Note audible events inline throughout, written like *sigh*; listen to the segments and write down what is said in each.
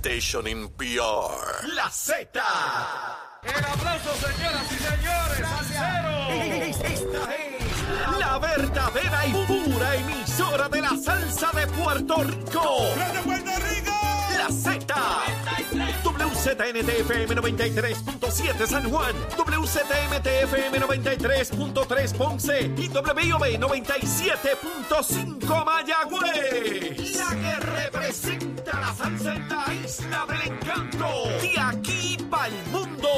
station in PR. La Z. El aplauso, señoras y señores. Esta es la verdadera y pura emisora de la salsa de Puerto Rico. ¡De Puerto Rico! La Z. WZNTFM 93.7 San Juan, WZMTFM 93.3 Ponce y WIOB 97.5 Mayagüez. La que representa la salsa en la isla del encanto. De aquí para el mundo.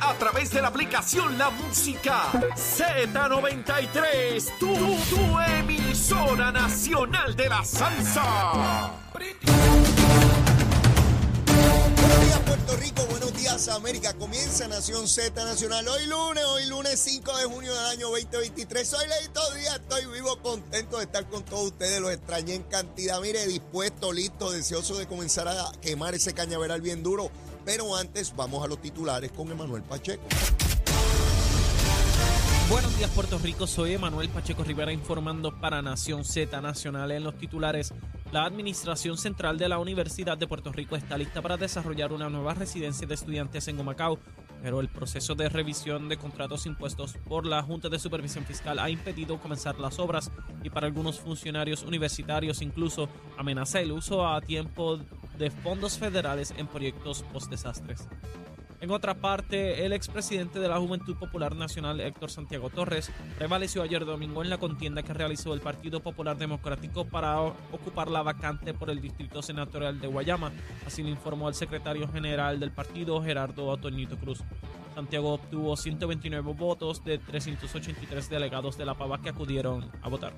A través de la aplicación La Música Z93. Tu, tu emisora nacional de la salsa. Buenos días Puerto Rico, días América. Comienza Nación Z Nacional. Hoy lunes, hoy lunes 5 de junio del año 2023. Soy Leito Díaz, estoy vivo, contento de estar con todos ustedes. Los extrañé en cantidad. Mire, dispuesto, listo, deseoso de comenzar a quemar ese cañaveral bien duro. Pero antes vamos a los titulares con Emanuel Pacheco. Buenos días Puerto Rico, soy Emanuel Pacheco Rivera informando para Nación Z Nacional en los titulares. La Administración Central de la Universidad de Puerto Rico está lista para desarrollar una nueva residencia de estudiantes en Humacao, pero el proceso de revisión de contratos impuestos por la Junta de Supervisión Fiscal ha impedido comenzar las obras y para algunos funcionarios universitarios incluso amenaza el uso a tiempo de fondos federales en proyectos post-desastres. En otra parte, el expresidente de la Juventud Popular Nacional, Héctor Santiago Torres, prevaleció ayer domingo en la contienda que realizó el Partido Popular Democrático para ocupar la vacante por el Distrito Senatorial de Guayama. Así lo informó el secretario general del partido, Gerardo Otoñito Cruz. Santiago obtuvo 129 votos de 383 delegados de la Pava que acudieron a votar.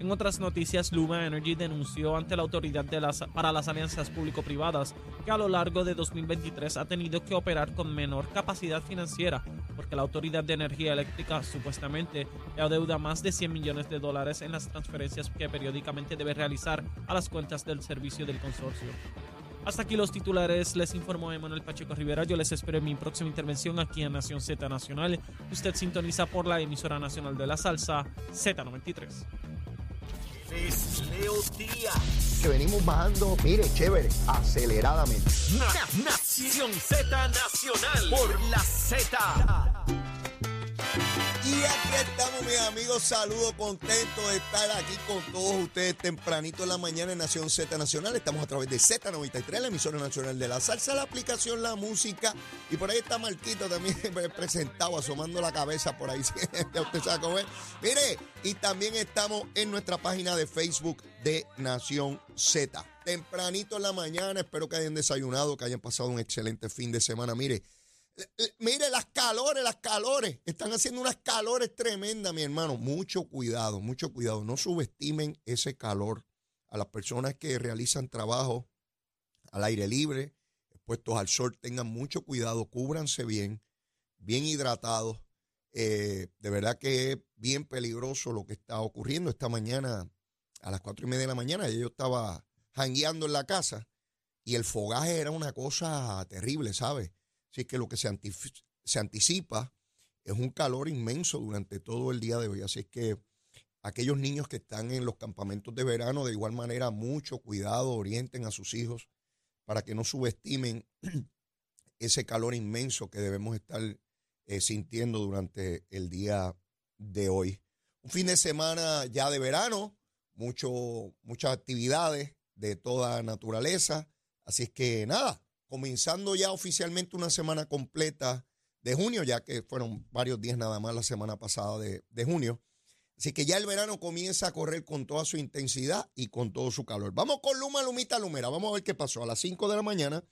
En otras noticias, Luma Energy denunció ante la Autoridad de las, para las Alianzas Público-Privadas que a lo largo de 2023 ha tenido que operar con menor capacidad financiera porque la Autoridad de Energía Eléctrica supuestamente le adeuda más de 100 millones de dólares en las transferencias que periódicamente debe realizar a las cuentas del servicio del consorcio. Hasta aquí los titulares, les informó Emanuel Pacheco Rivera. Yo les espero en mi próxima intervención aquí en Nación Z Nacional. Usted sintoniza por la emisora nacional de la salsa Z93. Es Leo Díaz. Que venimos bajando, mire, chévere, aceleradamente. Na- Nación Z Nacional por la Z. Aquí estamos, mis amigos. Saludos, contentos de estar aquí con todos ustedes tempranito en la mañana en Nación Z Nacional. Estamos a través de Z93, la emisora nacional de la salsa, la aplicación, la música. Y por ahí está Marquito también *laughs* presentado, asomando la cabeza por ahí. *laughs* usted sabe cómo es. Mire, y también estamos en nuestra página de Facebook de Nación Z. Tempranito en la mañana, espero que hayan desayunado, que hayan pasado un excelente fin de semana. Mire, Mire las calores, las calores. Están haciendo unas calores tremendas, mi hermano. Mucho cuidado, mucho cuidado. No subestimen ese calor a las personas que realizan trabajo al aire libre, expuestos al sol. Tengan mucho cuidado, cúbranse bien, bien hidratados. Eh, de verdad que es bien peligroso lo que está ocurriendo esta mañana a las cuatro y media de la mañana. Yo estaba jangueando en la casa y el fogaje era una cosa terrible, ¿sabes? Así que lo que se, se anticipa es un calor inmenso durante todo el día de hoy. Así que aquellos niños que están en los campamentos de verano, de igual manera, mucho cuidado, orienten a sus hijos para que no subestimen *clears throat* ese calor inmenso que debemos estar eh, sintiendo durante el día de hoy. Un fin de semana ya de verano, mucho, muchas actividades de toda naturaleza. Así es que nada, comenzando ya oficialmente una semana completa de junio, ya que fueron varios días nada más la semana pasada de, junio. Así que ya el verano comienza a correr con toda su intensidad y con todo su calor. Vamos con Luma, Lumita, Lumera. Vamos a ver qué pasó. A las 5 de la mañana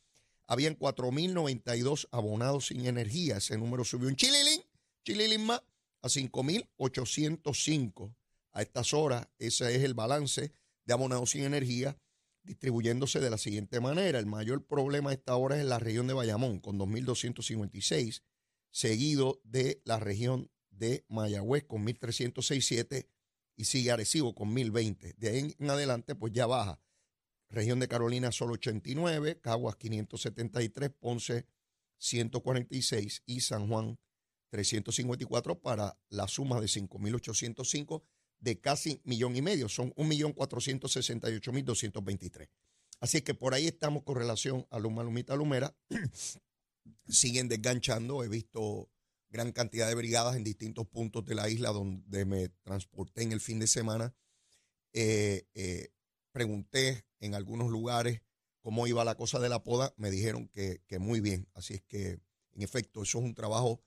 habían 4.092 abonados sin energía. Ese número subió un chililín, chililín más, a 5.805. A estas horas, ese es el balance de abonados sin energía distribuyéndose de la siguiente manera. El mayor problema a esta hora es en la región de Bayamón, con 2.256, seguido de la región de Mayagüez, con 1.367, y sigue Arecibo con 1.020. De ahí en adelante, pues ya baja. Región de Carolina solo 89, Caguas 573, Ponce 146 y San Juan 354 para la suma de 5.805 de casi millón y medio. Son 1.468.223. Así que por ahí estamos con relación a Luma Lumita Lumera. *clears throat* Siguen desganchando. He visto gran cantidad de brigadas en distintos puntos de la isla donde me transporté en el fin de semana. Eh, eh, pregunté en algunos lugares cómo iba la cosa de la poda. Me dijeron que, que muy bien. Así es que, en efecto, eso es un trabajo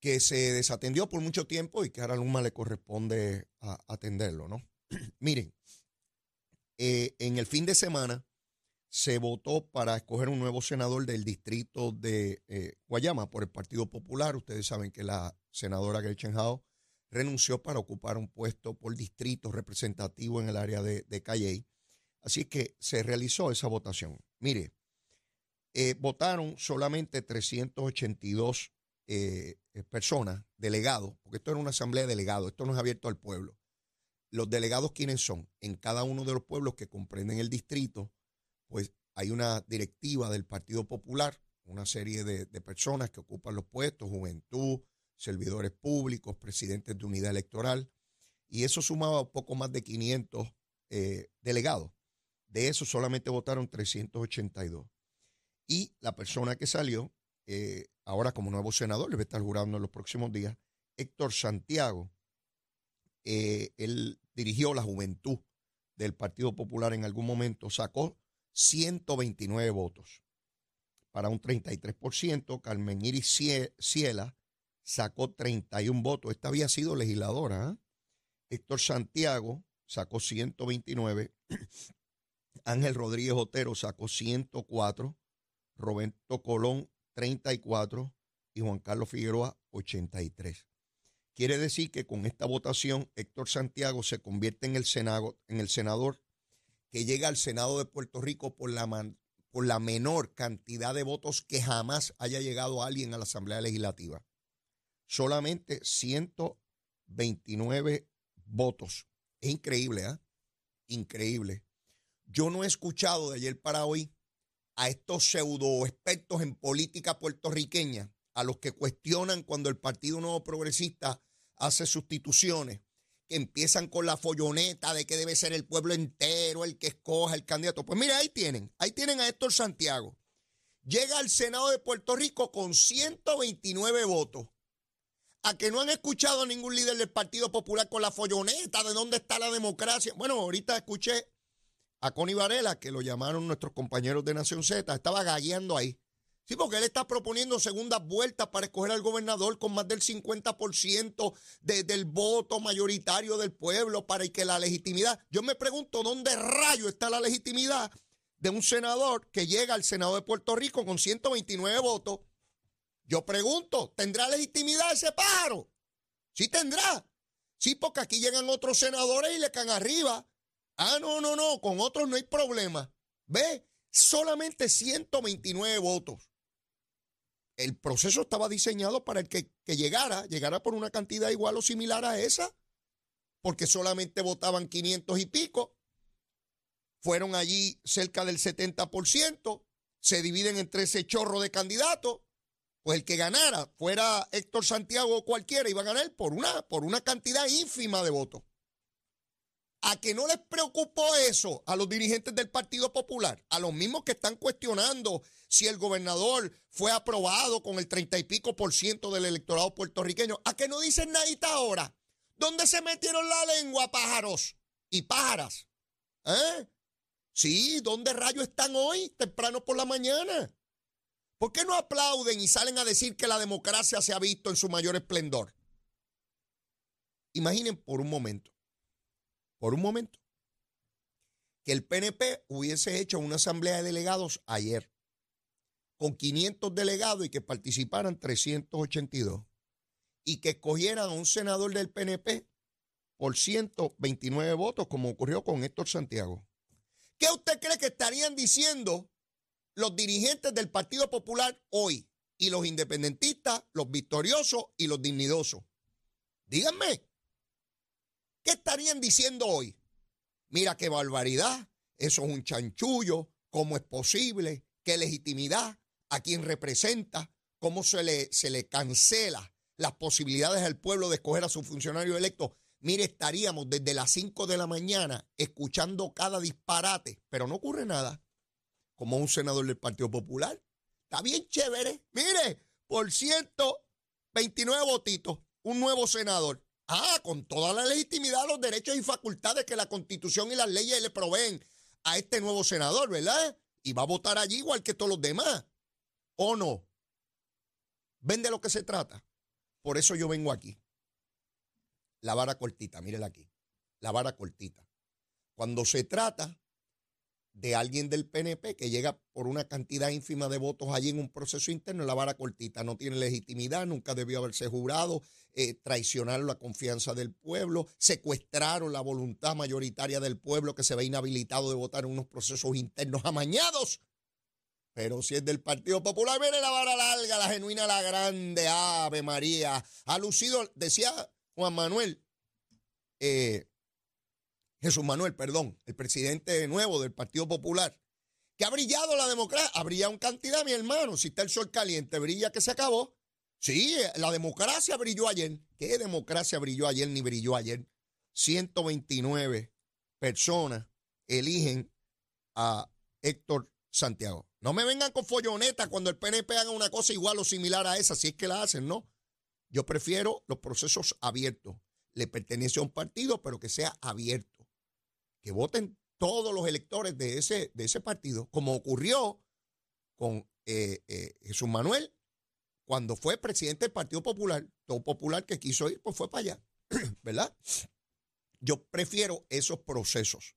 que se desatendió por mucho tiempo y que ahora Luma le corresponde atenderlo, ¿no? *clears throat* Miren, eh, en el fin de semana se votó para escoger un nuevo senador del distrito de eh, Guayama por el Partido Popular. Ustedes saben que la senadora Gretchen Howe renunció para ocupar un puesto por distrito representativo en el área de, de Calley. Así que se realizó esa votación. Mire, eh, votaron solamente 382 personas, delegados, porque esto era una asamblea de delegados, esto no es abierto al pueblo. Los delegados, ¿quiénes son? En cada uno de los pueblos que comprenden el distrito, pues hay una directiva del Partido Popular, una serie de, personas que ocupan los puestos, juventud, servidores públicos, presidentes de unidad electoral, y eso sumaba poco más de 500 eh, delegados. De eso solamente votaron 382. Y la persona que salió, eh, ahora como nuevo senador, le va a estar jurando en los próximos días, Héctor Santiago, eh, él dirigió la juventud del Partido Popular en algún momento, sacó 129 votos para un 33%. Carmen Iris Ciela sacó 31 votos. Esta había sido legisladora. ¿ah? Héctor Santiago sacó 129. *clears throat* Ángel Rodríguez Otero sacó 104. Roberto Colón 34 y Juan Carlos Figueroa 83. Quiere decir que con esta votación Héctor Santiago se convierte en el, senado, en el senador que llega al Senado de Puerto Rico por la, por la menor cantidad de votos que jamás haya llegado alguien a la Asamblea Legislativa. Solamente 129 votos. Es increíble, ¿ah? Increíble. Yo no he escuchado de ayer para hoy a estos pseudo expertos en política puertorriqueña, a los que cuestionan cuando el Partido Nuevo Progresista hace sustituciones que empiezan con la folloneta de que debe ser el pueblo entero el que escoja el candidato. Pues mira, ahí tienen, ahí tienen a Héctor Santiago. Llega al Senado de Puerto Rico con 129 votos. A que no han escuchado a ningún líder del Partido Popular con la folloneta de dónde está la democracia. Bueno, ahorita escuché a Connie Varela, que lo llamaron nuestros compañeros de Nación Z, estaba galleando ahí. Sí, porque él está proponiendo segundas vueltas para escoger al gobernador con más del 50% del voto mayoritario del pueblo para que la legitimidad. Yo me pregunto dónde rayo está la legitimidad de un senador que llega al Senado de Puerto Rico con 129 votos. Yo pregunto, ¿tendrá legitimidad ese pájaro? Sí tendrá. Sí, porque aquí llegan otros senadores y le caen arriba. Ah, no, no, no, con otros no hay problema. ¿Ve? Solamente 129 votos el proceso estaba diseñado para el que, llegara, llegara por una cantidad igual o similar a esa, porque solamente votaban 500 y pico, fueron allí cerca del 70%, se dividen entre ese chorro de candidatos, pues el que ganara, fuera Héctor Santiago o cualquiera, iba a ganar por una, por una cantidad ínfima de votos. A que no les preocupó eso a los dirigentes del Partido Popular, a los mismos que están cuestionando si el gobernador fue aprobado con el treinta y pico por ciento del electorado puertorriqueño. ¿A qué no dicen nadita ahora? ¿Dónde se metieron la lengua, pájaros y pájaras? ¿Eh? Sí, ¿dónde rayos están hoy, temprano por la mañana? ¿Por qué no aplauden y salen a decir que la democracia se ha visto en su mayor esplendor? Imaginen por un momento, por un momento, que el PNP hubiese hecho una asamblea de delegados ayer con 500 delegados y que participaran 382 y que escogieran a un senador del PNP por 129 votos, como ocurrió con Héctor Santiago. ¿Qué usted cree que estarían diciendo los dirigentes del Partido Popular hoy? Y los independentistas, los victoriosos y los dignidosos. Díganme, ¿qué estarían diciendo hoy? Mira qué barbaridad, eso es un chanchullo, ¿cómo es posible? ¿Qué legitimidad? a quien representa, cómo se le, se le cancela las posibilidades al pueblo de escoger a su funcionario electo. mire, estaríamos desde las 5 de la mañana escuchando cada disparate, pero no ocurre nada. Como un senador del Partido Popular. Está bien chévere. Mire, por 129 votitos, un nuevo senador. Ah, con toda la legitimidad, los derechos y facultades que la Constitución y las leyes le proveen a este nuevo senador, ¿verdad? Y va a votar allí igual que todos los demás. ¿O no? ¿Ven de lo que se trata? Por eso yo vengo aquí. La vara cortita, mírela aquí. La vara cortita. Cuando se trata de alguien del PNP que llega por una cantidad ínfima de votos allí en un proceso interno, la vara cortita no tiene legitimidad, nunca debió haberse jurado, eh, traicionaron la confianza del pueblo, secuestraron la voluntad mayoritaria del pueblo que se ve inhabilitado de votar en unos procesos internos amañados. Pero si es del Partido Popular, mire la vara larga, la genuina, la grande, Ave María. Ha lucido, decía Juan Manuel, eh, Jesús Manuel, perdón, el presidente nuevo del Partido Popular, que ha brillado la democracia, ha brillado en cantidad, mi hermano. Si está el sol caliente, brilla que se acabó. Sí, la democracia brilló ayer. ¿Qué democracia brilló ayer ni brilló ayer? 129 personas eligen a Héctor Santiago. No me vengan con folloneta cuando el PNP haga una cosa igual o similar a esa, si es que la hacen, no. Yo prefiero los procesos abiertos. Le pertenece a un partido, pero que sea abierto. Que voten todos los electores de ese, de ese partido, como ocurrió con eh, eh, Jesús Manuel cuando fue presidente del Partido Popular. Todo popular que quiso ir, pues fue para allá, *clears throat* ¿verdad? Yo prefiero esos procesos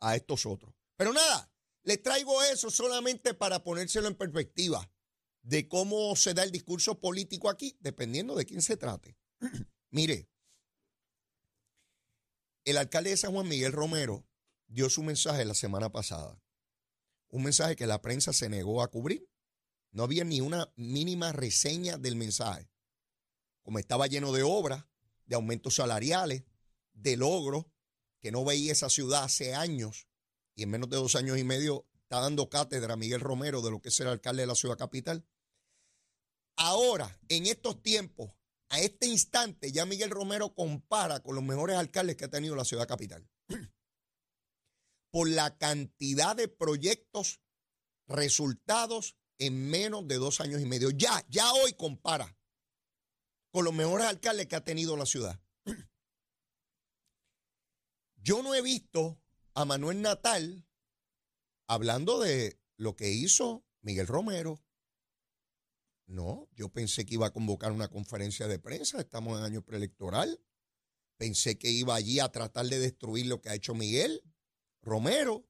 a estos otros. Pero nada, le traigo eso solamente para ponérselo en perspectiva de cómo se da el discurso político aquí, dependiendo de quién se trate. *clears throat* Mire, el alcalde de San Juan Miguel Romero dio su mensaje la semana pasada. Un mensaje que la prensa se negó a cubrir. No había ni una mínima reseña del mensaje. Como estaba lleno de obras, de aumentos salariales, de logros, que no veía esa ciudad hace años, y en menos de dos años y medio está dando cátedra Miguel Romero de lo que es el alcalde de la ciudad capital. Ahora, en estos tiempos, a este instante, ya Miguel Romero compara con los mejores alcaldes que ha tenido la ciudad capital. *clears throat* Por la cantidad de proyectos, resultados en menos de dos años y medio. Ya, ya hoy compara con los mejores alcaldes que ha tenido la ciudad. *clears throat* Yo no he visto a Manuel Natal hablando de lo que hizo Miguel Romero. No, yo pensé que iba a convocar una conferencia de prensa, estamos en año preelectoral. Pensé que iba allí a tratar de destruir lo que ha hecho Miguel Romero,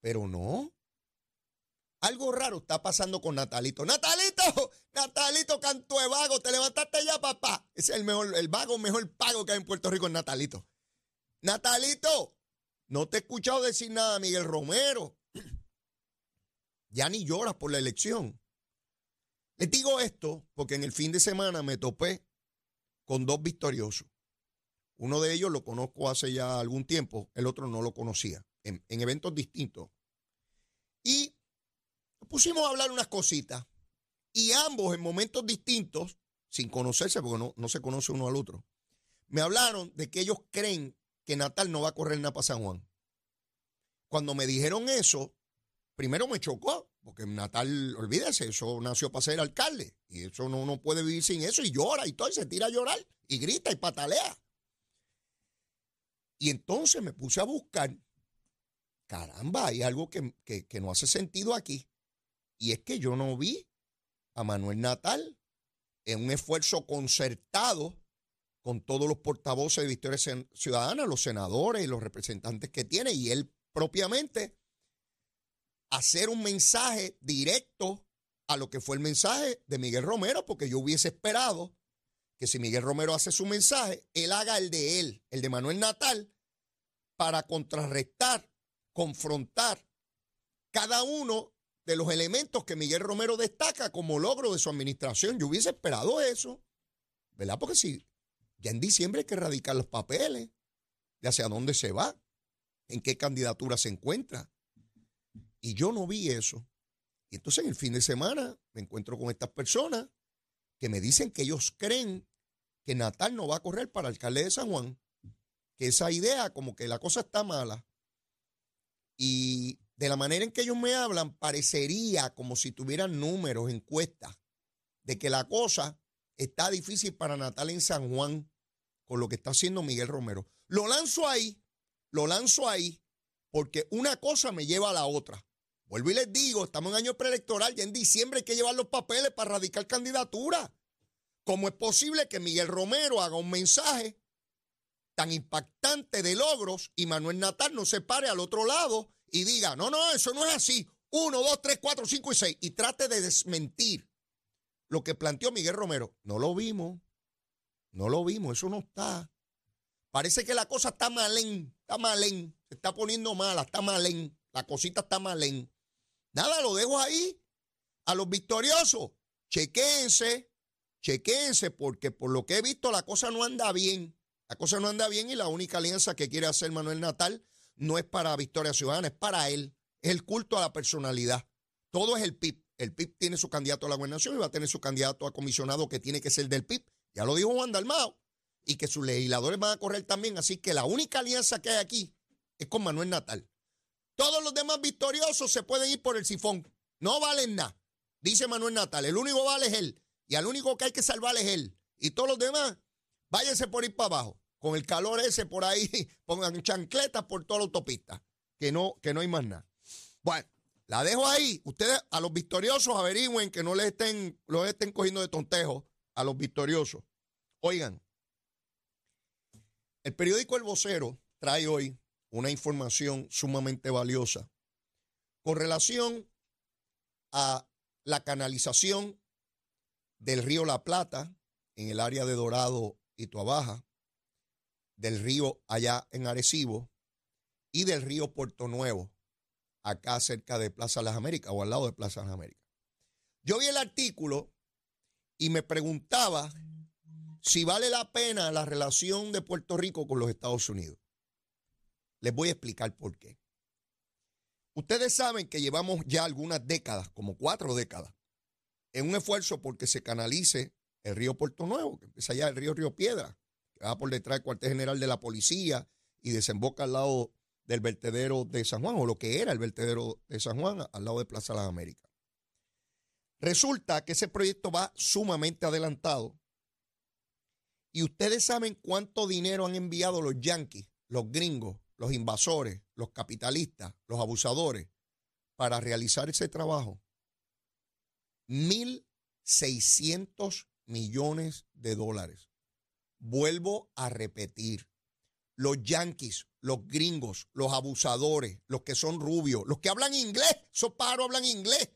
pero no. Algo raro está pasando con Natalito. Natalito, Natalito, canto de vago, te levantaste ya, papá. Ese es el mejor, el vago mejor pago que hay en Puerto Rico, Natalito. Natalito, no te he escuchado decir nada, Miguel Romero. Ya ni lloras por la elección. Les digo esto porque en el fin de semana me topé con dos victoriosos. Uno de ellos lo conozco hace ya algún tiempo, el otro no lo conocía, en, eventos distintos. Y pusimos a hablar unas cositas. Y ambos en momentos distintos, sin conocerse, porque no, no se conoce uno al otro, me hablaron de que ellos creen que Natal no va a correr nada para San Juan. Cuando me dijeron eso, primero me chocó, porque Natal, olvídese, eso nació para ser alcalde. Y eso no, no puede vivir sin eso. Y llora y todo, y se tira a llorar, y grita y patalea. Y entonces me puse a buscar, caramba, hay algo que, que no hace sentido aquí. Y es que yo no vi a Manuel Natal en un esfuerzo concertado con todos los portavoces de Victoria Ciudadana, los senadores y los representantes que tiene, y él propiamente hacer un mensaje directo a lo que fue el mensaje de Miguel Romero, porque yo hubiese esperado que si Miguel Romero hace su mensaje, él haga el de él, el de Manuel Natal, para contrarrestar, confrontar cada uno de los elementos que Miguel Romero destaca como logro de su administración. Yo hubiese esperado eso, ¿verdad? Porque si ya en diciembre hay que erradicar los papeles de hacia dónde se va, en qué candidatura se encuentra. Y yo no vi eso. Y entonces en el fin de semana me encuentro con estas personas que me dicen que ellos creen que Natal no va a correr para alcalde de San Juan. que esa idea, como que la cosa está mala, y de la manera en que ellos me hablan, parecería como si tuvieran números, encuestas, de que la cosa está difícil para Natal en San Juan con lo que está haciendo Miguel Romero. Lo lanzo ahí, lo lanzo ahí, porque una cosa me lleva a la otra. Vuelvo y les digo, estamos en año preelectoral, ya en diciembre hay que llevar los papeles para radicar candidatura. ¿Cómo es posible que Miguel Romero haga un mensaje tan impactante de logros y Manuel Natal no se pare al otro lado y diga, no, no, eso no es así. Uno, dos, tres, cuatro, cinco y seis. Y trate de desmentir lo que planteó Miguel Romero. No lo vimos. No lo vimos. Eso no está. Parece que la cosa está malén. Está malén. Se está poniendo mala. Está malén. La cosita está malén. Nada, lo dejo ahí. A los victoriosos. Chequense chequense porque por lo que he visto la cosa no anda bien. La cosa no anda bien y la única alianza que quiere hacer Manuel Natal no es para Victoria Ciudadana, es para él. Es el culto a la personalidad. Todo es el PIB. El PIB tiene su candidato a la gobernación y va a tener su candidato a comisionado que tiene que ser del PIB. Ya lo dijo Juan Dalmao. Y que sus legisladores van a correr también. Así que la única alianza que hay aquí es con Manuel Natal. Todos los demás victoriosos se pueden ir por el sifón. No valen nada. Dice Manuel Natal. El único vale es él. Y al único que hay que salvar es él. Y todos los demás, váyanse por ir para abajo. Con el calor ese por ahí, *laughs* pongan chancletas por toda la autopista. Que no, que no hay más nada. Bueno, la dejo ahí. Ustedes, a los victoriosos, averigüen que no les estén, los estén cogiendo de tontejo a los victoriosos. Oigan, el periódico El Vocero trae hoy una información sumamente valiosa con relación a la canalización del río La Plata, en el área de Dorado y Tuabaja, del río allá en Arecibo y del río Puerto Nuevo, acá cerca de Plaza Las Américas o al lado de Plaza Las Américas. Yo vi el artículo y me preguntaba si vale la pena la relación de Puerto Rico con los Estados Unidos. Les voy a explicar por qué. Ustedes saben que llevamos ya algunas décadas, como cuatro décadas, en un esfuerzo porque se canalice el río Puerto Nuevo, que empieza allá el río Río Piedra, que va por detrás del cuartel general de la policía y desemboca al lado del vertedero de San Juan, o lo que era el vertedero de San Juan, al lado de Plaza Las Américas. Resulta que ese proyecto va sumamente adelantado y ustedes saben cuánto dinero han enviado los yanquis, los gringos, los invasores, los capitalistas, los abusadores para realizar ese trabajo. 1.600 millones de dólares. Vuelvo a repetir, los yanquis, los gringos, los abusadores, los que son rubios, los que hablan inglés, esos pájaros hablan inglés,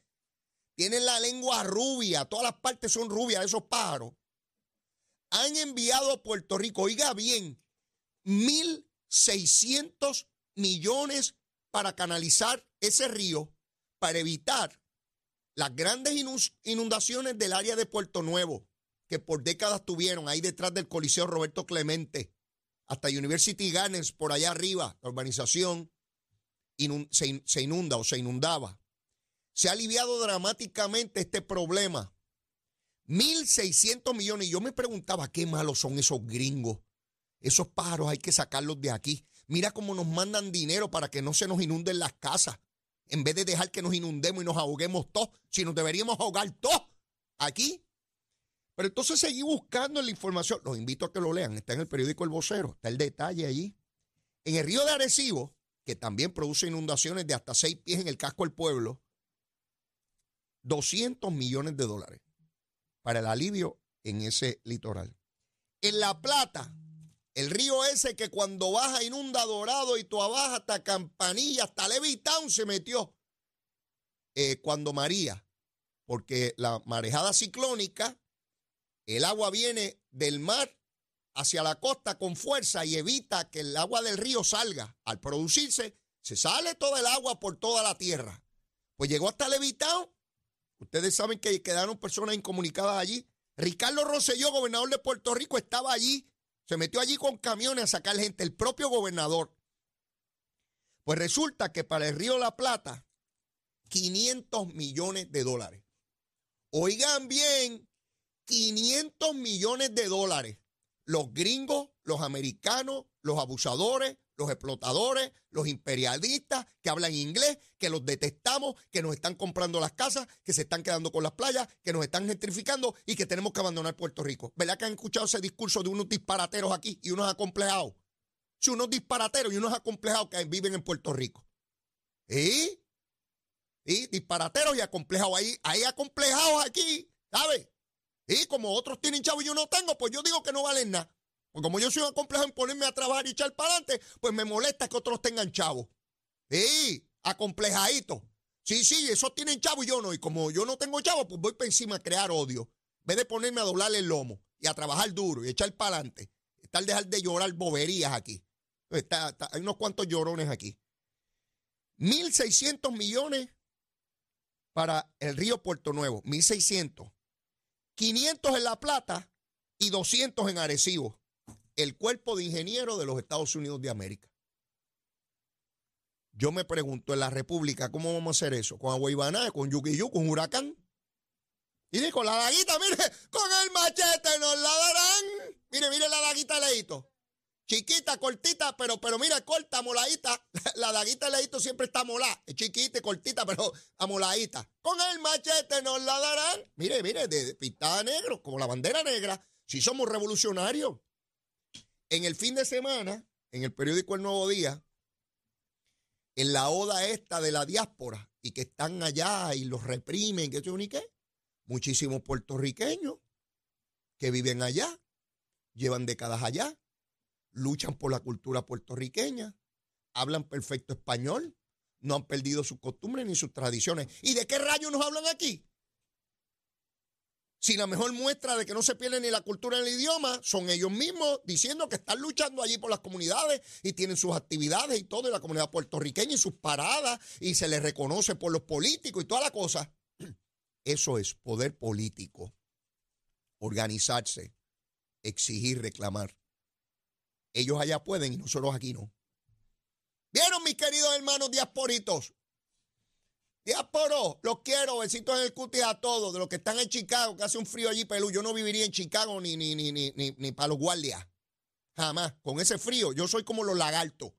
tienen la lengua rubia, todas las partes son rubias, esos pájaros, han enviado a Puerto Rico, oiga bien, 1.600 millones para canalizar ese río, para evitar las grandes inundaciones del área de Puerto Nuevo, que por décadas tuvieron ahí detrás del Coliseo Roberto Clemente, hasta University Gardens, por allá arriba, la urbanización se, se inunda o se inundaba. Se ha aliviado dramáticamente este problema. 1.600 millones. Y yo me preguntaba, qué malos son esos gringos. Esos pájaros hay que sacarlos de aquí. Mira cómo nos mandan dinero para que no se nos inunden las casas en vez de dejar que nos inundemos y nos ahoguemos todos, si nos deberíamos ahogar todos aquí. Pero entonces seguí buscando la información. Los invito a que lo lean. Está en el periódico El Vocero. Está el detalle allí. En el río de Arecibo, que también produce inundaciones de hasta seis pies en el casco del pueblo, 200 millones de dólares para el alivio en ese litoral. En La Plata, el río ese que cuando baja inunda Dorado y tú abajo hasta Campanilla, hasta Levitown se metió. Eh, cuando María, porque la marejada ciclónica, el agua viene del mar hacia la costa con fuerza y evita que el agua del río salga. Al producirse, se sale toda el agua por toda la tierra. Pues llegó hasta Levitown. Ustedes saben que quedaron personas incomunicadas allí. Ricardo Rosselló, gobernador de Puerto Rico, estaba allí se metió allí con camiones a sacar gente, el propio gobernador. Pues resulta que para el Río La Plata, 500 millones de dólares. Oigan bien, 500 millones de dólares. Los gringos, los americanos, los abusadores, los explotadores, los imperialistas que hablan inglés, que los detestamos, que nos están comprando las casas, que se están quedando con las playas, que nos están gentrificando y que tenemos que abandonar Puerto Rico. ¿Verdad que han escuchado ese discurso de unos disparateros aquí y unos acomplejados? Sí, unos disparateros y unos acomplejados que viven en Puerto Rico. ¿Y? ¿Y? Disparateros y acomplejados. Ahí, hay acomplejados aquí, ¿sabes? Y como otros tienen chavo y yo no tengo, pues yo digo que no valen nada. Porque como yo soy un complejo en ponerme a trabajar y echar para adelante, pues me molesta que otros tengan chavo. Sí, acomplejadito. Sí, sí, esos tienen chavo y yo no. Y como yo no tengo chavo, pues voy para encima a crear odio. En vez de ponerme a doblarle el lomo y a trabajar duro y echar para adelante. Estar dejar de llorar boberías aquí. hay unos cuantos llorones aquí. 1.600 millones para el río Puerto Nuevo. 1.600. 500 en La Plata y 200 en Arecibo el cuerpo de ingenieros de los Estados Unidos de América. Yo me pregunto, en la República, ¿cómo vamos a hacer eso? ¿Con Agua con Yukiyu, con Huracán? Y con la daguita, mire, con el machete nos la darán. Mire, mire la daguita leíto. Chiquita, cortita, pero, pero mira, corta, moladita. La daguita leíto siempre está molada. Es chiquita, cortita, pero amoladita. Con el machete nos la darán. Mire, mire, de, pintada negro, como la bandera negra. Si somos revolucionarios. En el fin de semana, en el periódico El Nuevo Día, en la oda esta de la diáspora y que están allá y los reprimen, que ni qué, muchísimos puertorriqueños que viven allá, llevan décadas allá, luchan por la cultura puertorriqueña, hablan perfecto español, no han perdido sus costumbres ni sus tradiciones. ¿Y de qué rayos nos hablan aquí? Si la mejor muestra de que no se pierde ni la cultura ni el idioma son ellos mismos diciendo que están luchando allí por las comunidades y tienen sus actividades y todo, y la comunidad puertorriqueña y sus paradas, y se les reconoce por los políticos y toda la cosa. *clears throat* Eso es poder político. Organizarse, exigir, reclamar. Ellos allá pueden y nosotros aquí no. ¿Vieron, mis queridos hermanos diasporitos? Diásporo, los quiero, besitos en el cutis a todos, de los que están en Chicago, que hace un frío allí, Pelú. Yo no viviría en Chicago ni, ni, ni, ni, ni, para los guardias. Jamás. Con ese frío, yo soy como los lagartos.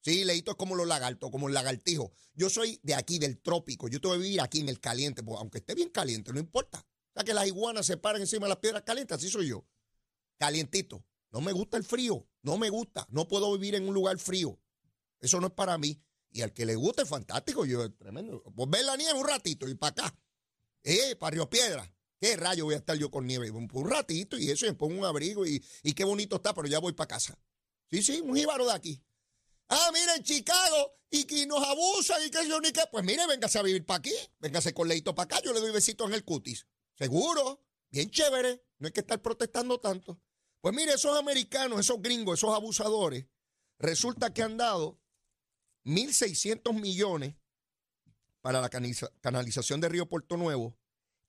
Sí, leíto es como los lagartos, como el lagartijo. Yo soy de aquí, del trópico. Yo tengo que vivir aquí en el caliente, pues, aunque esté bien caliente, no importa. O sea, que las iguanas se paran encima de las piedras calientes, así soy yo. Calientito. No me gusta el frío, no me gusta. No puedo vivir en un lugar frío. Eso no es para mí. Y al que le guste, fantástico. Yo, tremendo. Pues ver la nieve un ratito y para acá. Eh, para Río Piedra. ¿Qué rayo voy a estar yo con nieve? Un, ratito y eso, y pongo un abrigo y, qué bonito está, pero ya voy para casa. Sí, sí, un jíbaro de aquí. Ah, mira, en Chicago, y que nos abusan y que yo ni qué. Pues mire, véngase a vivir para aquí, véngase con leito para acá, yo le doy besitos en el cutis. Seguro, bien chévere, no hay que estar protestando tanto. Pues mire, esos americanos, esos gringos, esos abusadores, resulta que han dado 1.600 millones para la canalización de Río Puerto Nuevo,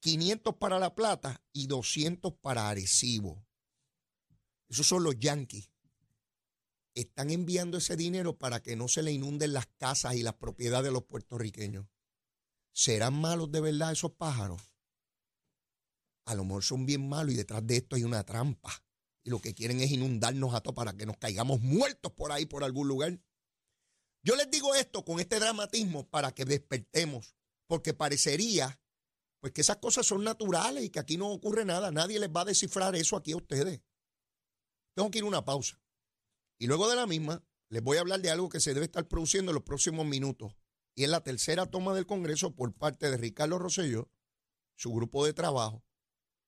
500 para La Plata y 200 para Arecibo. Esos son los yanquis. Están enviando ese dinero para que no se le inunden las casas y las propiedades de los puertorriqueños. ¿Serán malos de verdad esos pájaros? A lo mejor son bien malos y detrás de esto hay una trampa. Y lo que quieren es inundarnos a todos para que nos caigamos muertos por ahí, por algún lugar. Yo les digo esto con este dramatismo para que despertemos, porque parecería pues que esas cosas son naturales y que aquí no ocurre nada. Nadie les va a descifrar eso aquí a ustedes. Tengo que ir a una pausa. Y luego de la misma, les voy a hablar de algo que se debe estar produciendo en los próximos minutos. Y es la tercera toma del Congreso por parte de Ricardo Rosselló, su grupo de trabajo,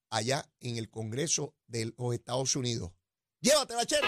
allá en el Congreso de los Estados Unidos. Llévatela, chero.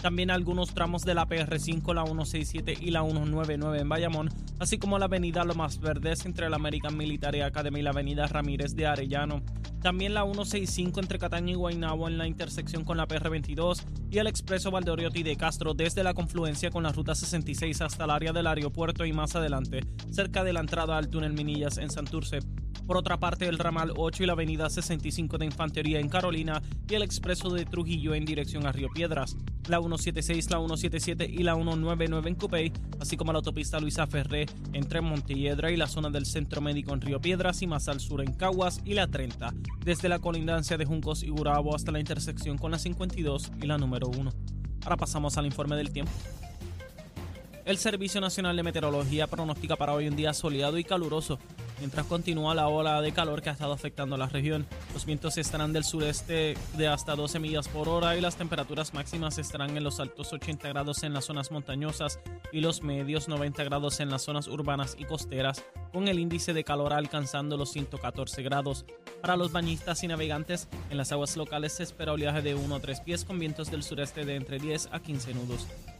También algunos tramos de la PR5, la 167 y la 199 en Bayamón, así como la avenida Lomas Verdes entre la American Military Academy y la avenida Ramírez de Arellano. También la 165 entre Cataño y Guaynabo en la intersección con la PR22 y el expreso Valdoriotti de Castro desde la confluencia con la ruta 66 hasta el área del aeropuerto y más adelante, cerca de la entrada al túnel Minillas en Santurce. Por otra parte, el ramal 8 y la avenida 65 de Infantería en Carolina y el expreso de Trujillo en dirección a Río Piedras. La 176, la 177 y la 199 en Cupey, así como la autopista Luisa Ferré entre Montelledra y la zona del Centro Médico en Río Piedras y más al sur en Caguas y la 30, desde la colindancia de Juncos y Gurabo hasta la intersección con la 52 y la número 1. Ahora pasamos al informe del tiempo. El Servicio Nacional de Meteorología pronostica para hoy un día soleado y caluroso mientras continúa la ola de calor que ha estado afectando a la región. Los vientos estarán del sureste de hasta 12 millas por hora y las temperaturas máximas estarán en los altos 80 grados en las zonas montañosas y los medios 90 grados en las zonas urbanas y costeras, con el índice de calor alcanzando los 114 grados. Para los bañistas y navegantes, en las aguas locales se espera oleaje de 1 a 3 pies con vientos del sureste de entre 10 a 15 nudos.